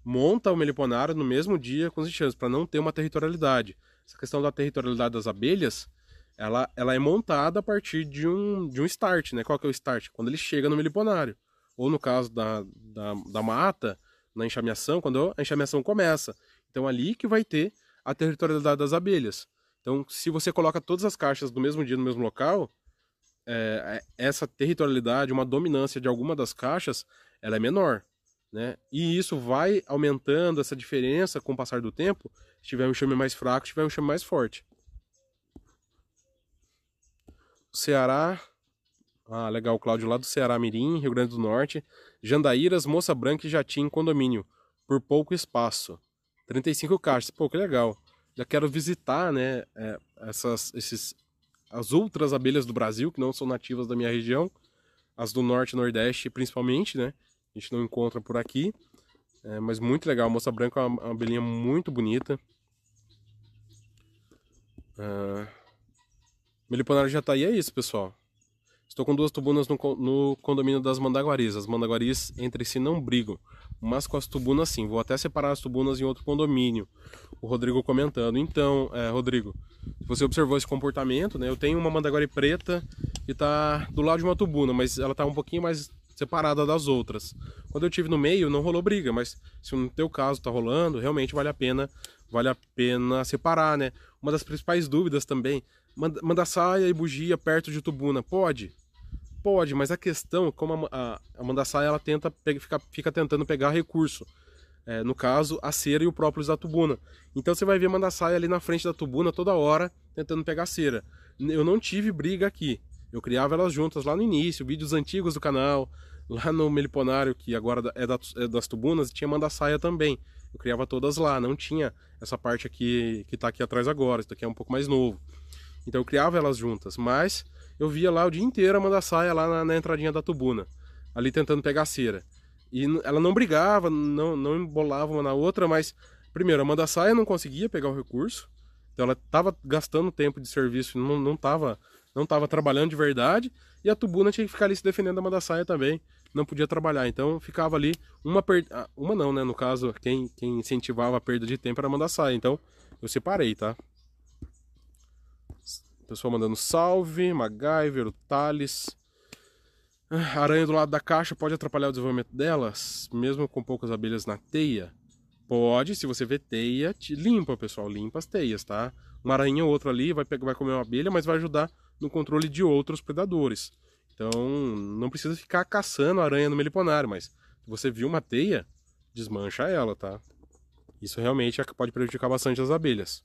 monta o meliponário no mesmo dia com os enxames, para não ter uma territorialidade. Essa questão da territorialidade das abelhas ela, ela é montada a partir de um, de um start, né? Qual que é o start? Quando ele chega no meliponário. Ou no caso da, da, da mata, na enxameação, quando a enxameação começa. Então ali que vai ter a territorialidade das abelhas. Então, se você coloca todas as caixas no mesmo dia, no mesmo local, é, é essa territorialidade, uma dominância de alguma das caixas, ela é menor. Né? E isso vai aumentando essa diferença com o passar do tempo. Se tiver um enxame mais fraco, se tiver um enxame mais forte. Ceará. Ah, legal, Cláudio, lá do Ceará Mirim, Rio Grande do Norte. Jandaíras, Moça Branca e Jatim condomínio, por pouco espaço. 35 caixas, pô, que legal. Já quero visitar, né, é, essas, esses, as outras abelhas do Brasil, que não são nativas da minha região. As do Norte e Nordeste, principalmente, né? A gente não encontra por aqui. É, mas muito legal. Moça Branca é uma, uma abelhinha muito bonita. Uh, Meliponário já tá aí, é isso, pessoal. Estou com duas tubunas no, no, condomínio das mandaguaris. As mandaguaris entre si não brigam, mas com as tubunas sim. Vou até separar as tubunas em outro condomínio. O Rodrigo comentando. Então, é, Rodrigo, você observou esse comportamento, né? Eu tenho uma mandaguari preta que está do lado de uma tubuna, mas ela está um pouquinho mais separada das outras. Quando eu tive no meio, não rolou briga, mas se no teu caso está rolando, realmente vale a pena, vale a pena separar, né? Uma das principais dúvidas também, Manda saia e bugia perto de tubuna, pode? Pode, mas a questão, como a, a, saia ela tenta, fica, fica tentando pegar recurso. É, no caso, a cera e o próprio da tubuna. Então você vai ver a saia ali na frente da tubuna toda hora, tentando pegar cera. Eu não tive briga aqui. Eu criava elas juntas lá no início, vídeos antigos do canal, lá no Meliponário, que agora é, da, é das tubunas, tinha saia também. Eu criava todas lá, não tinha essa parte aqui que está aqui atrás agora, isso daqui é um pouco mais novo. Então eu criava elas juntas, mas eu via lá o dia inteiro a Amanda Saia lá na, na entradinha da tubuna, ali tentando pegar cera. E ela não brigava, não, não embolava uma na outra, mas primeiro, a Amanda Saia não conseguia pegar o recurso, então ela estava gastando tempo de serviço, não estava não tava trabalhando de verdade, e a tubuna tinha que ficar ali se defendendo da Amanda Saia também. Não podia trabalhar. Então ficava ali uma per... Ah, uma não, né? No caso, quem, quem incentivava a perda de tempo era mandar sair. Então eu separei, tá? Pessoal mandando salve, MacGyver, o Thales. A aranha do lado da caixa pode atrapalhar o desenvolvimento delas, mesmo com poucas abelhas na teia? Pode, se você vê teia, limpa, pessoal, limpa as teias, tá? Uma aranha ou outra ali vai, pegar, vai comer uma abelha, mas vai ajudar no controle de outros predadores. Então, não precisa ficar caçando aranha no meliponário, mas se você viu uma teia, desmancha ela, tá? Isso realmente é pode prejudicar bastante as abelhas.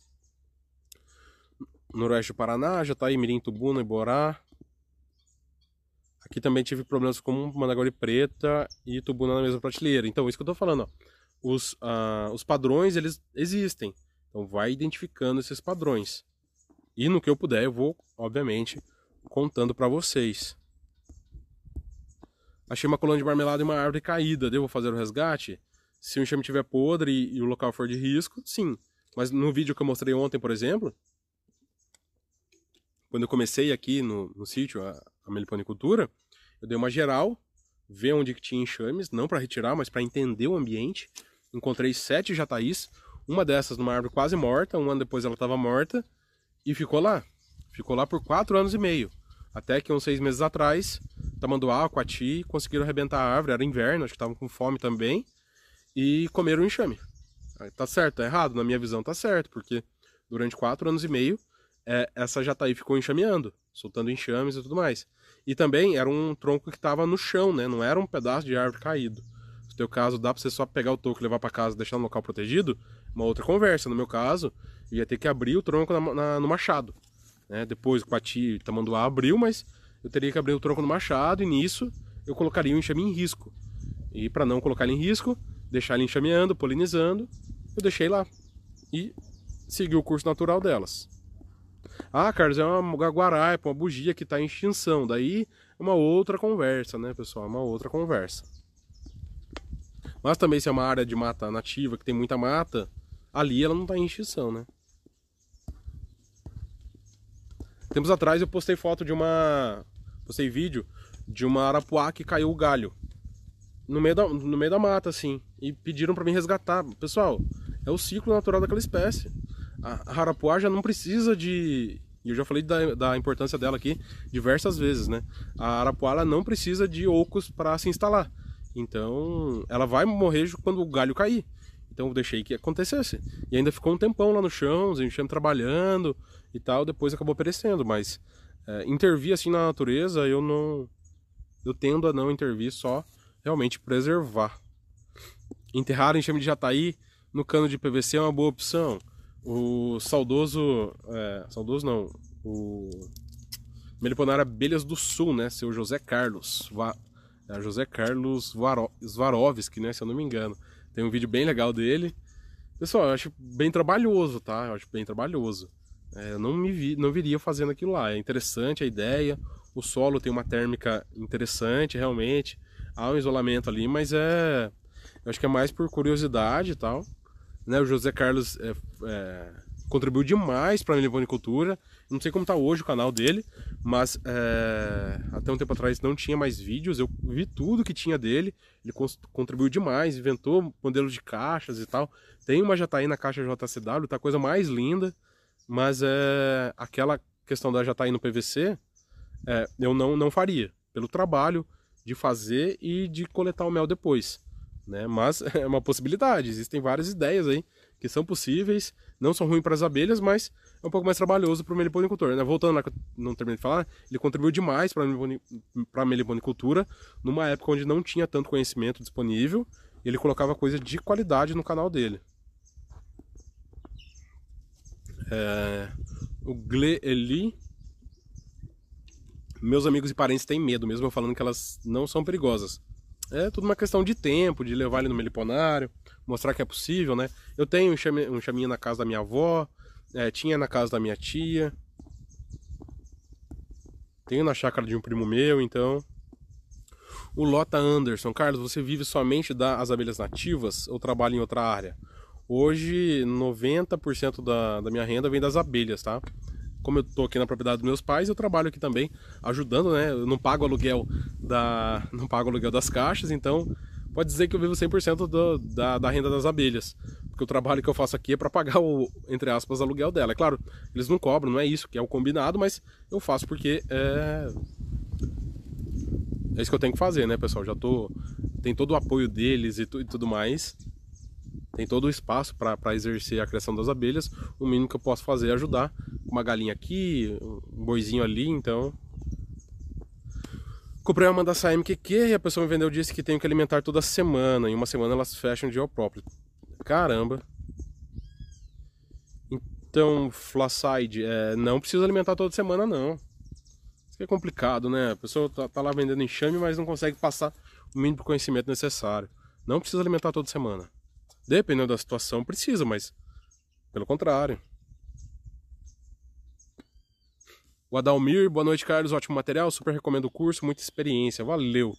Noroeste do Paraná, já tá aí Mirim, Tubuna e Borá. Aqui também tive problemas com Managori preta e Tubuna na mesma prateleira. Então, isso que eu tô falando, ó. Os, uh, os padrões, eles existem. Então, vai identificando esses padrões. E no que eu puder, eu vou, obviamente, contando para vocês. Achei uma colônia de marmelada e uma árvore caída. Devo fazer o resgate? Se o enxame estiver podre e, e o local for de risco, sim. Mas no vídeo que eu mostrei ontem, por exemplo, quando eu comecei aqui no, no sítio, a, a meliponicultura, eu dei uma geral, ver onde que tinha enxames, não para retirar, mas para entender o ambiente. Encontrei sete jataís, uma dessas numa árvore quase morta, um ano depois ela estava morta, e ficou lá. Ficou lá por quatro anos e meio. Até que uns seis meses atrás, Tamanduá, Coati, conseguiram arrebentar a árvore, era inverno, acho que estavam com fome também, e comeram o enxame. Tá certo, tá errado? Na minha visão tá certo, porque durante quatro anos e meio, é, essa jataí ficou enxameando, soltando enxames e tudo mais. E também era um tronco que estava no chão, né? Não era um pedaço de árvore caído. No teu caso, dá para você só pegar o toco, levar para casa e deixar no local protegido, uma outra conversa. No meu caso, ia ter que abrir o tronco na, na, no machado. Né? Depois o Pati Tamanduá abriu, mas eu teria que abrir o tronco no machado e nisso eu colocaria o enxame em risco. E para não colocar ele em risco, deixar ele enxameando, polinizando, eu deixei lá. E segui o curso natural delas. Ah, Carlos, é uma guaraipa, uma bugia que está em extinção. Daí é uma outra conversa, né, pessoal? É uma outra conversa. Mas também se é uma área de mata nativa, que tem muita mata, ali ela não está em extinção, né? Tempos atrás eu postei foto de uma... Postei vídeo de uma arapuá que caiu o galho. No meio da, no meio da mata, assim. E pediram para mim resgatar. Pessoal, é o ciclo natural daquela espécie. A, a arapuá já não precisa de... E eu já falei da, da, importância dela aqui diversas vezes, né? A arapuá não precisa de ocos para se instalar. Então, ela vai morrer quando o galho cair. Então eu deixei que acontecesse. E ainda ficou um tempão lá no chão, os enxames trabalhando e tal, depois acabou perecendo. Mas é, intervir assim na natureza, eu não. Eu tendo a não intervir, só realmente preservar. Enterrar enxame de jataí no cano de PVC é uma boa opção. O saudoso. É, saudoso não. O. Meliponar Abelhas do Sul, né? Seu José Carlos. Va, é, José Carlos Svarovski, né? Se eu não me engano. Tem um vídeo bem legal dele. Pessoal, eu acho bem trabalhoso, tá? Eu acho bem trabalhoso. É, eu não me vi, não viria fazendo aquilo lá. É interessante a ideia. O solo tem uma térmica interessante, realmente. Há um isolamento ali, mas é. Eu acho que é mais por curiosidade e tal. Né? O José Carlos é, é, contribuiu demais para a meliponicultura. Não sei como está hoje o canal dele, mas é, até um tempo atrás não tinha mais vídeos. Eu vi tudo que tinha dele. Ele contribuiu demais, inventou modelos de caixas e tal. Tem uma Jataí na caixa JCW, tá coisa mais linda. Mas é, aquela questão da Jataí no PVC, é, eu não, não faria. Pelo trabalho de fazer e de coletar o mel depois. Né? Mas é uma possibilidade, existem várias ideias aí que são possíveis, não são ruins para as abelhas, mas é um pouco mais trabalhoso para o meliponicultor. Né? Voltando lá, não terminei de falar, ele contribuiu demais para a meliponicultura numa época onde não tinha tanto conhecimento disponível e ele colocava coisa de qualidade no canal dele. É, o Gleeli meus amigos e parentes têm medo, mesmo eu falando que elas não são perigosas. É tudo uma questão de tempo, de levar ele no meliponário, mostrar que é possível, né? Eu tenho um, chaminho na casa da minha avó, é, tinha na casa da minha tia, tenho na chácara de um primo meu, então. O Lota Anderson, Carlos, você vive somente das abelhas nativas ou trabalha em outra área? Hoje, 90% da, da minha renda vem das abelhas, tá? como eu tô aqui na propriedade dos meus pais, eu trabalho aqui também, ajudando, né? Eu não pago aluguel da, não pago aluguel das caixas, então pode dizer que eu vivo 100% do, da, da renda das abelhas. Porque o trabalho que eu faço aqui é para pagar o, entre aspas, aluguel dela. É claro, eles não cobram, não é isso que é o combinado, mas eu faço porque é, é isso que eu tenho que fazer, né, pessoal? Já tô. Tem todo o apoio deles e, tu, e tudo mais. Tem todo o espaço para exercer a criação das abelhas. O mínimo que eu posso fazer é ajudar. Uma galinha aqui, um boizinho ali, então. Comprei uma da MQQ e a pessoa me vendeu disse que tenho que alimentar toda semana. Em uma semana elas fecham o dia próprio. Caramba. Então, Flacide, é, não precisa alimentar toda semana não que é complicado, né? A pessoa tá, tá, lá vendendo enxame, mas não consegue passar o mínimo conhecimento necessário. Não precisa alimentar toda semana. Dependendo da situação, precisa, mas pelo contrário. O Adalmir, boa noite, Carlos. Ótimo material, super recomendo o curso, muita experiência. Valeu.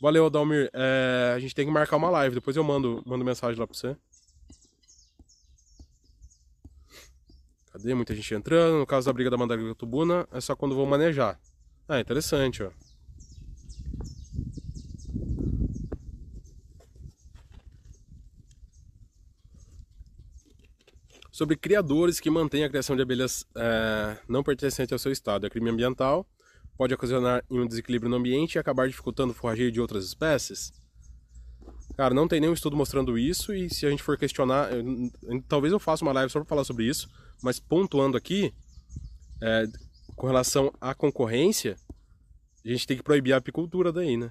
Valeu, Adalmir. É, a gente tem que marcar uma live, depois eu mando, mando mensagem lá pra você. Cadê? Muita gente entrando. No caso da briga da Mandarina Tubuna, é só quando vou manejar. Ah, interessante, ó. Sobre criadores que mantêm a criação de abelhas é, não pertencente ao seu estado. É crime ambiental, pode ocasionar um desequilíbrio no ambiente e acabar dificultando o forrageio de outras espécies. Cara, não tem nenhum estudo mostrando isso e se a gente for questionar, eu, talvez eu faça uma live só para falar sobre isso, mas pontuando aqui, é, com relação à concorrência, a gente tem que proibir a apicultura daí, né?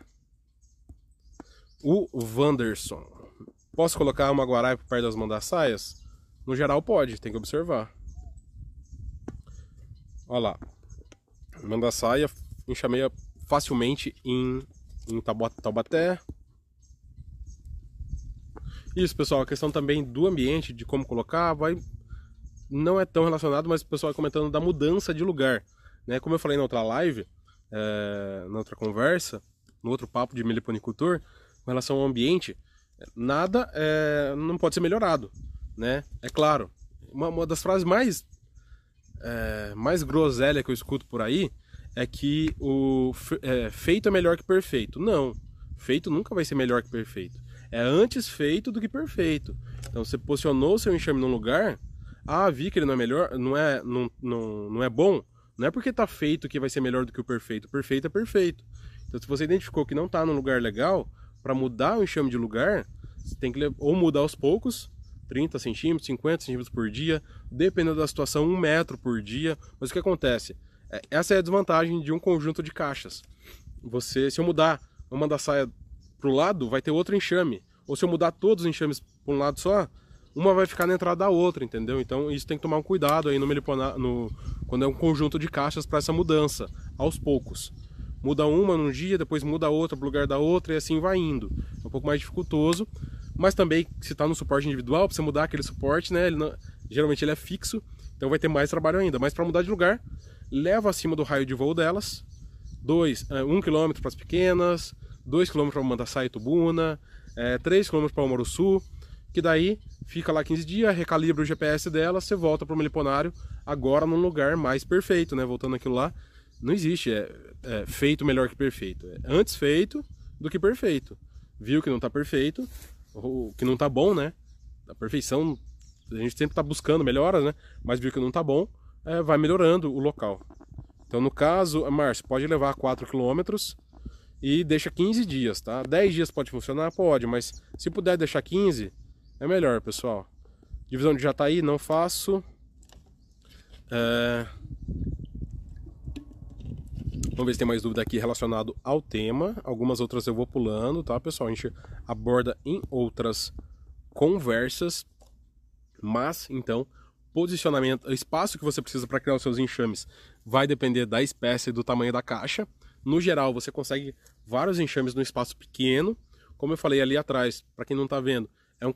O Wanderson. Posso colocar uma guaraipa perto das mandaçaias? No geral pode, tem que observar. Olha lá. Mandaçaia enxameia facilmente em, em Taubaté. Isso, pessoal, a questão também do ambiente, de como colocar, vai não é tão relacionado, mas o pessoal comentando da mudança de lugar. Né? Como eu falei na outra live, é, na outra conversa, no outro papo de meliponicultor, com relação ao ambiente, nada é, não pode ser melhorado. Né? É claro, uma, uma das frases mais, é, mais groselha que eu escuto por aí é que o é, feito é melhor que perfeito. Não, feito nunca vai ser melhor que perfeito. É antes feito do que perfeito. Então você posicionou seu enxame num lugar ah, vi que ele não é melhor, não é, não, não, não é bom, não é porque tá feito que vai ser melhor do que o perfeito. O perfeito é perfeito. Então, se você identificou que não tá num lugar legal, para mudar o enxame de lugar, você tem que ou mudar aos poucos, 30 centímetros, 50 centímetros por dia, dependendo da situação, um metro por dia. Mas o que acontece? É, essa é a desvantagem de um conjunto de caixas. Você, se eu mudar uma da saia para o lado, vai ter outro enxame. Ou se eu mudar todos os enxames para um lado só, uma vai ficar na entrada da outra, entendeu? Então isso tem que tomar um cuidado aí no no, quando é um conjunto de caixas para essa mudança, aos poucos. Muda uma num dia, depois muda outra para o lugar da outra e assim vai indo. É um pouco mais dificultoso, mas também se está no suporte individual, você mudar aquele suporte, né? Ele não, geralmente ele é fixo, então vai ter mais trabalho ainda. Mas para mudar de lugar, leva acima do raio de voo delas, 2, 1 um quilômetro para as pequenas, 2 km para Mandaçá e Tubuna, 3 km para o Sul, que daí fica lá 15 dias, recalibra o GPS dela, você volta para o meliponário, agora num lugar mais perfeito, né? Voltando aquilo lá, não existe é, é feito melhor que perfeito. É antes feito do que perfeito. Viu que não está perfeito, ou que não está bom, né? A perfeição, a gente sempre está buscando melhoras, né? Mas viu que não está bom, é, vai melhorando o local. Então, no caso, Márcio, pode levar 4 km e deixa 15 dias, tá? 10 dias pode funcionar? Pode, mas se puder deixar 15, é melhor, pessoal. Divisão de Jataí não faço. É... Vamos ver se tem mais dúvida aqui relacionado ao tema. Algumas outras eu vou pulando, tá, pessoal? A gente aborda em outras conversas. Mas, então, posicionamento, o espaço que você precisa para criar os seus enxames vai depender da espécie e do tamanho da caixa. No geral, você consegue vários enxames num espaço pequeno. Como eu falei ali atrás, para quem não está vendo, é um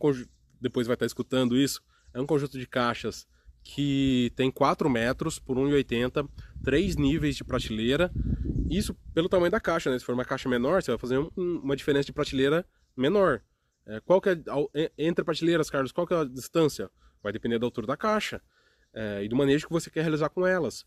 depois vai estar escutando isso, é um conjunto de caixas que tem 4 metros por 1,80, três níveis de prateleira. Isso pelo tamanho da caixa, né? Se for uma caixa menor, você vai fazer um, uma diferença de prateleira menor. É, qual que é, entre prateleiras, Carlos, qual que é a distância? Vai depender da altura da caixa. é, e do manejo que você quer realizar com elas.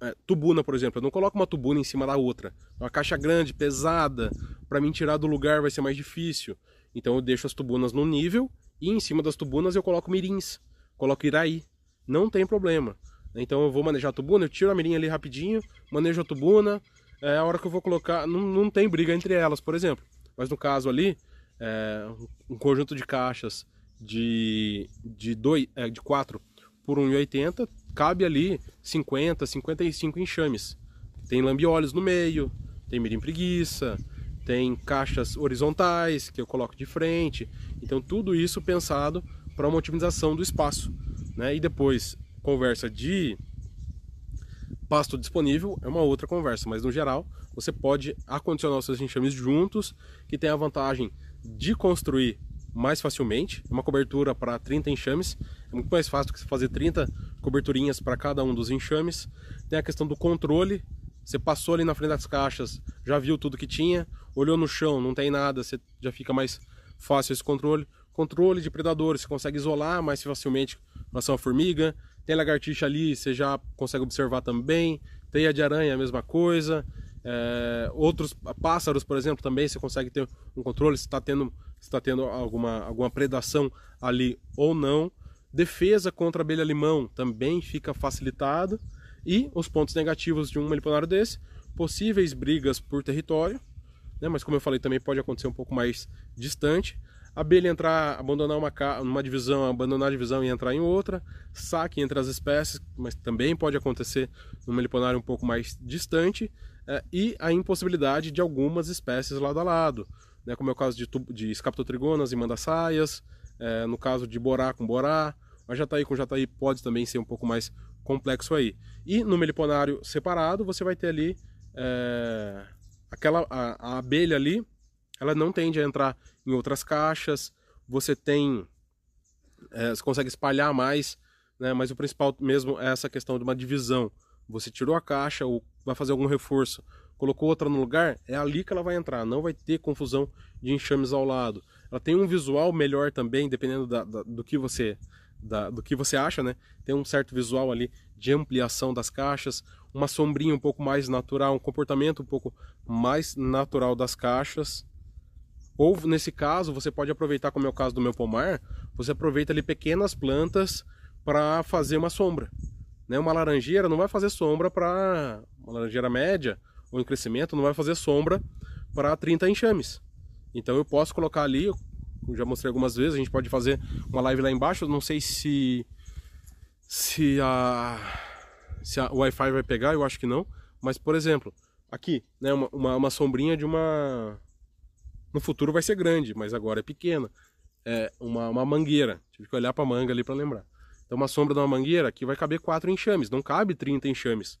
É, tubuna, por exemplo, eu não coloco uma tubuna em cima da outra. Uma caixa grande, pesada, para mim tirar do lugar vai ser mais difícil. Então eu deixo as tubunas no nível e em cima das tubunas eu coloco mirins, coloco iraí. Não tem problema. Então eu vou manejar a tubuna, eu tiro a mirinha ali rapidinho, manejo a tubuna. É a hora que eu vou colocar, não, não tem briga entre elas, por exemplo. Mas no caso ali, é, um conjunto de caixas de, de, dois, é, de 4 por 1,80, cabe ali 50, 55 enxames. Tem lambiolhos no meio, tem mirim preguiça, tem caixas horizontais que eu coloco de frente. Então tudo isso pensado para uma otimização do espaço. Né? E depois, conversa de pasto disponível é uma outra conversa, mas no geral você pode acondicionar os seus enxames juntos, que tem a vantagem de construir mais facilmente. Uma cobertura para 30 enxames é muito mais fácil que fazer 30 coberturinhas para cada um dos enxames. Tem a questão do controle. Você passou ali na frente das caixas, já viu tudo que tinha, olhou no chão, não tem nada, você já fica mais fácil esse controle. Controle de predadores, você consegue isolar mais facilmente com relação à formiga. Tem lagartixa ali, você já consegue observar também. Teia de aranha, a mesma coisa. É, outros pássaros, por exemplo, também você consegue ter um controle se está tendo, se tá tendo alguma, alguma predação ali ou não. Defesa contra abelha-limão também fica facilitado. E os pontos negativos de um meliponário desse, possíveis brigas por território, né, mas como eu falei, também pode acontecer um pouco mais distante. Abelha entrar, abandonar uma, uma divisão, abandonar a divisão e entrar em outra, saque entre as espécies, mas também pode acontecer num meliponário um pouco mais distante, é, e a impossibilidade de algumas espécies lado a lado, né, como é o caso de, de escaptotrigonas e mandaçaias, é, no caso de borá com borá, a jataí com jataí pode também ser um pouco mais complexo aí. E no meliponário separado, você vai ter ali é, aquela a, a, abelha ali, ela não tende a entrar em outras caixas, você tem, é, você consegue espalhar mais, né, mas o principal mesmo é essa questão de uma divisão. Você tirou a caixa ou vai fazer algum reforço, colocou outra no lugar, é ali que ela vai entrar, não vai ter confusão de enxames ao lado. Ela tem um visual melhor também, dependendo da, da, do que você da, do que você acha, né? Tem um certo visual ali de ampliação das caixas, uma sombrinha um pouco mais natural, um comportamento um pouco mais natural das caixas. Ou nesse caso, você pode aproveitar, como é o caso do meu pomar, você aproveita ali pequenas plantas para fazer uma sombra. Né? Uma laranjeira não vai fazer sombra para uma laranjeira média ou em crescimento não vai fazer sombra para 30 enxames. Então eu posso colocar ali, eu já mostrei algumas vezes, a gente pode fazer uma live lá embaixo, não sei se se a se a Wi-Fi vai pegar, eu acho que não, mas por exemplo, aqui, né, uma, uma, uma sombrinha de uma no futuro vai ser grande, mas agora é pequena. É uma, uma mangueira. Tive que olhar para a manga ali para lembrar. Então uma sombra de uma mangueira que vai caber quatro enxames, não cabe 30 enxames.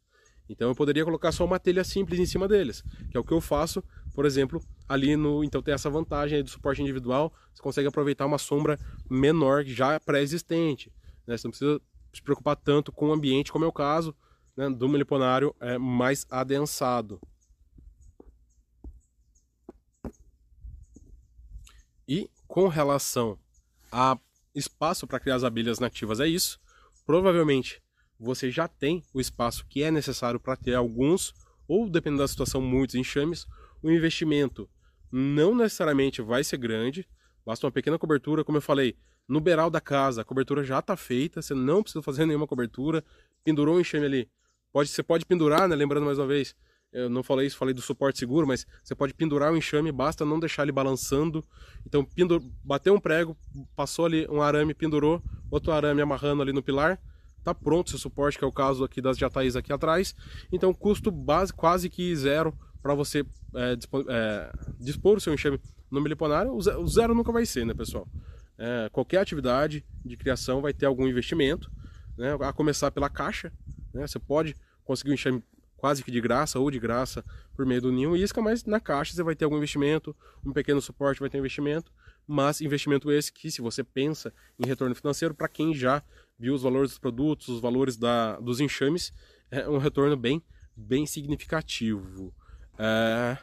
Então eu poderia colocar só uma telha simples em cima deles, que é o que eu faço, por exemplo, ali no. Então tem essa vantagem do suporte individual, você consegue aproveitar uma sombra menor já pré-existente. Né? Você não precisa se preocupar tanto com o ambiente, como é o caso né, do meliponário é, mais adensado. E com relação a espaço para criar as abelhas nativas é isso. Provavelmente você já tem o espaço que é necessário para ter alguns, ou dependendo da situação, muitos enxames. O investimento não necessariamente vai ser grande, basta uma pequena cobertura, como eu falei, no beiral da casa, a cobertura já está feita, você não precisa fazer nenhuma cobertura, pendurou um enxame ali. Pode, você pode pendurar, né? lembrando mais uma vez, eu não falei isso, falei do suporte seguro, mas você pode pendurar o enxame, basta não deixar ele balançando. Então, pendur... bateu um prego, passou ali um arame, pendurou, outro arame amarrando ali no pilar, tá pronto seu suporte, que é o caso aqui das jataís aqui atrás. Então, custo base quase que zero para você é, dispor, é, dispor o seu enxame no meliponário. O zero nunca vai ser, né, pessoal? É, qualquer atividade de criação vai ter algum investimento, né, a começar pela caixa. Né, você pode conseguir um enxame quase que de graça ou de graça por meio do ninho isca, mas na caixa você vai ter algum investimento, um pequeno suporte vai ter investimento, mas investimento esse que se você pensa em retorno financeiro, para quem já viu os valores dos produtos, os valores da, dos enxames, é um retorno bem, bem significativo. É...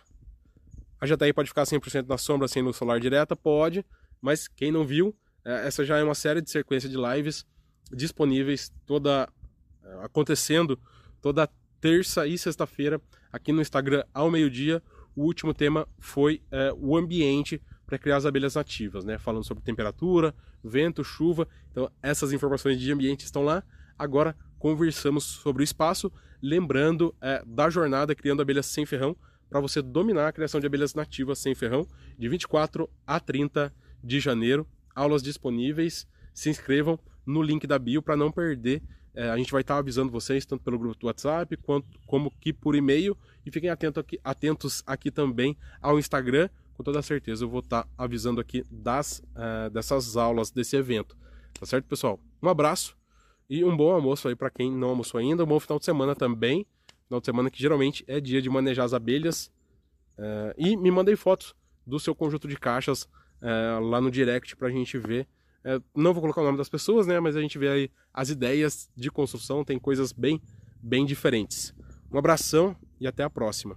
A JTI pode ficar 100% na sombra sem luz solar direta? Pode, mas quem não viu, é, essa já é uma série de sequência de lives disponíveis toda acontecendo toda terça e sexta-feira aqui no Instagram ao meio-dia. O último tema foi é, o ambiente para criar as abelhas nativas, né? Falando sobre temperatura, vento, chuva. Então, essas informações de ambiente estão lá. Agora, conversamos sobre o espaço, lembrando é, da jornada Criando Abelhas Sem Ferrão, para você dominar a criação de abelhas nativas sem ferrão, de 24 a 30 de janeiro. Aulas disponíveis. Se inscrevam no link da bio para não perder. É, a gente vai estar tá avisando vocês tanto pelo grupo do WhatsApp quanto como que por e-mail. E fiquem atento aqui, atentos aqui também ao Instagram. Com toda certeza eu vou estar tá avisando aqui das, uh, dessas aulas, desse evento. Tá certo, pessoal? Um abraço e um bom almoço aí para quem não almoçou ainda. Um bom final de semana também. Final de semana que geralmente é dia de manejar as abelhas. Uh, e me mandei fotos do seu conjunto de caixas uh, lá no direct para a gente ver. Uh, não vou colocar o nome das pessoas, né? Mas a gente vê aí as ideias de construção. Tem coisas bem, bem diferentes. Um abração e até a próxima.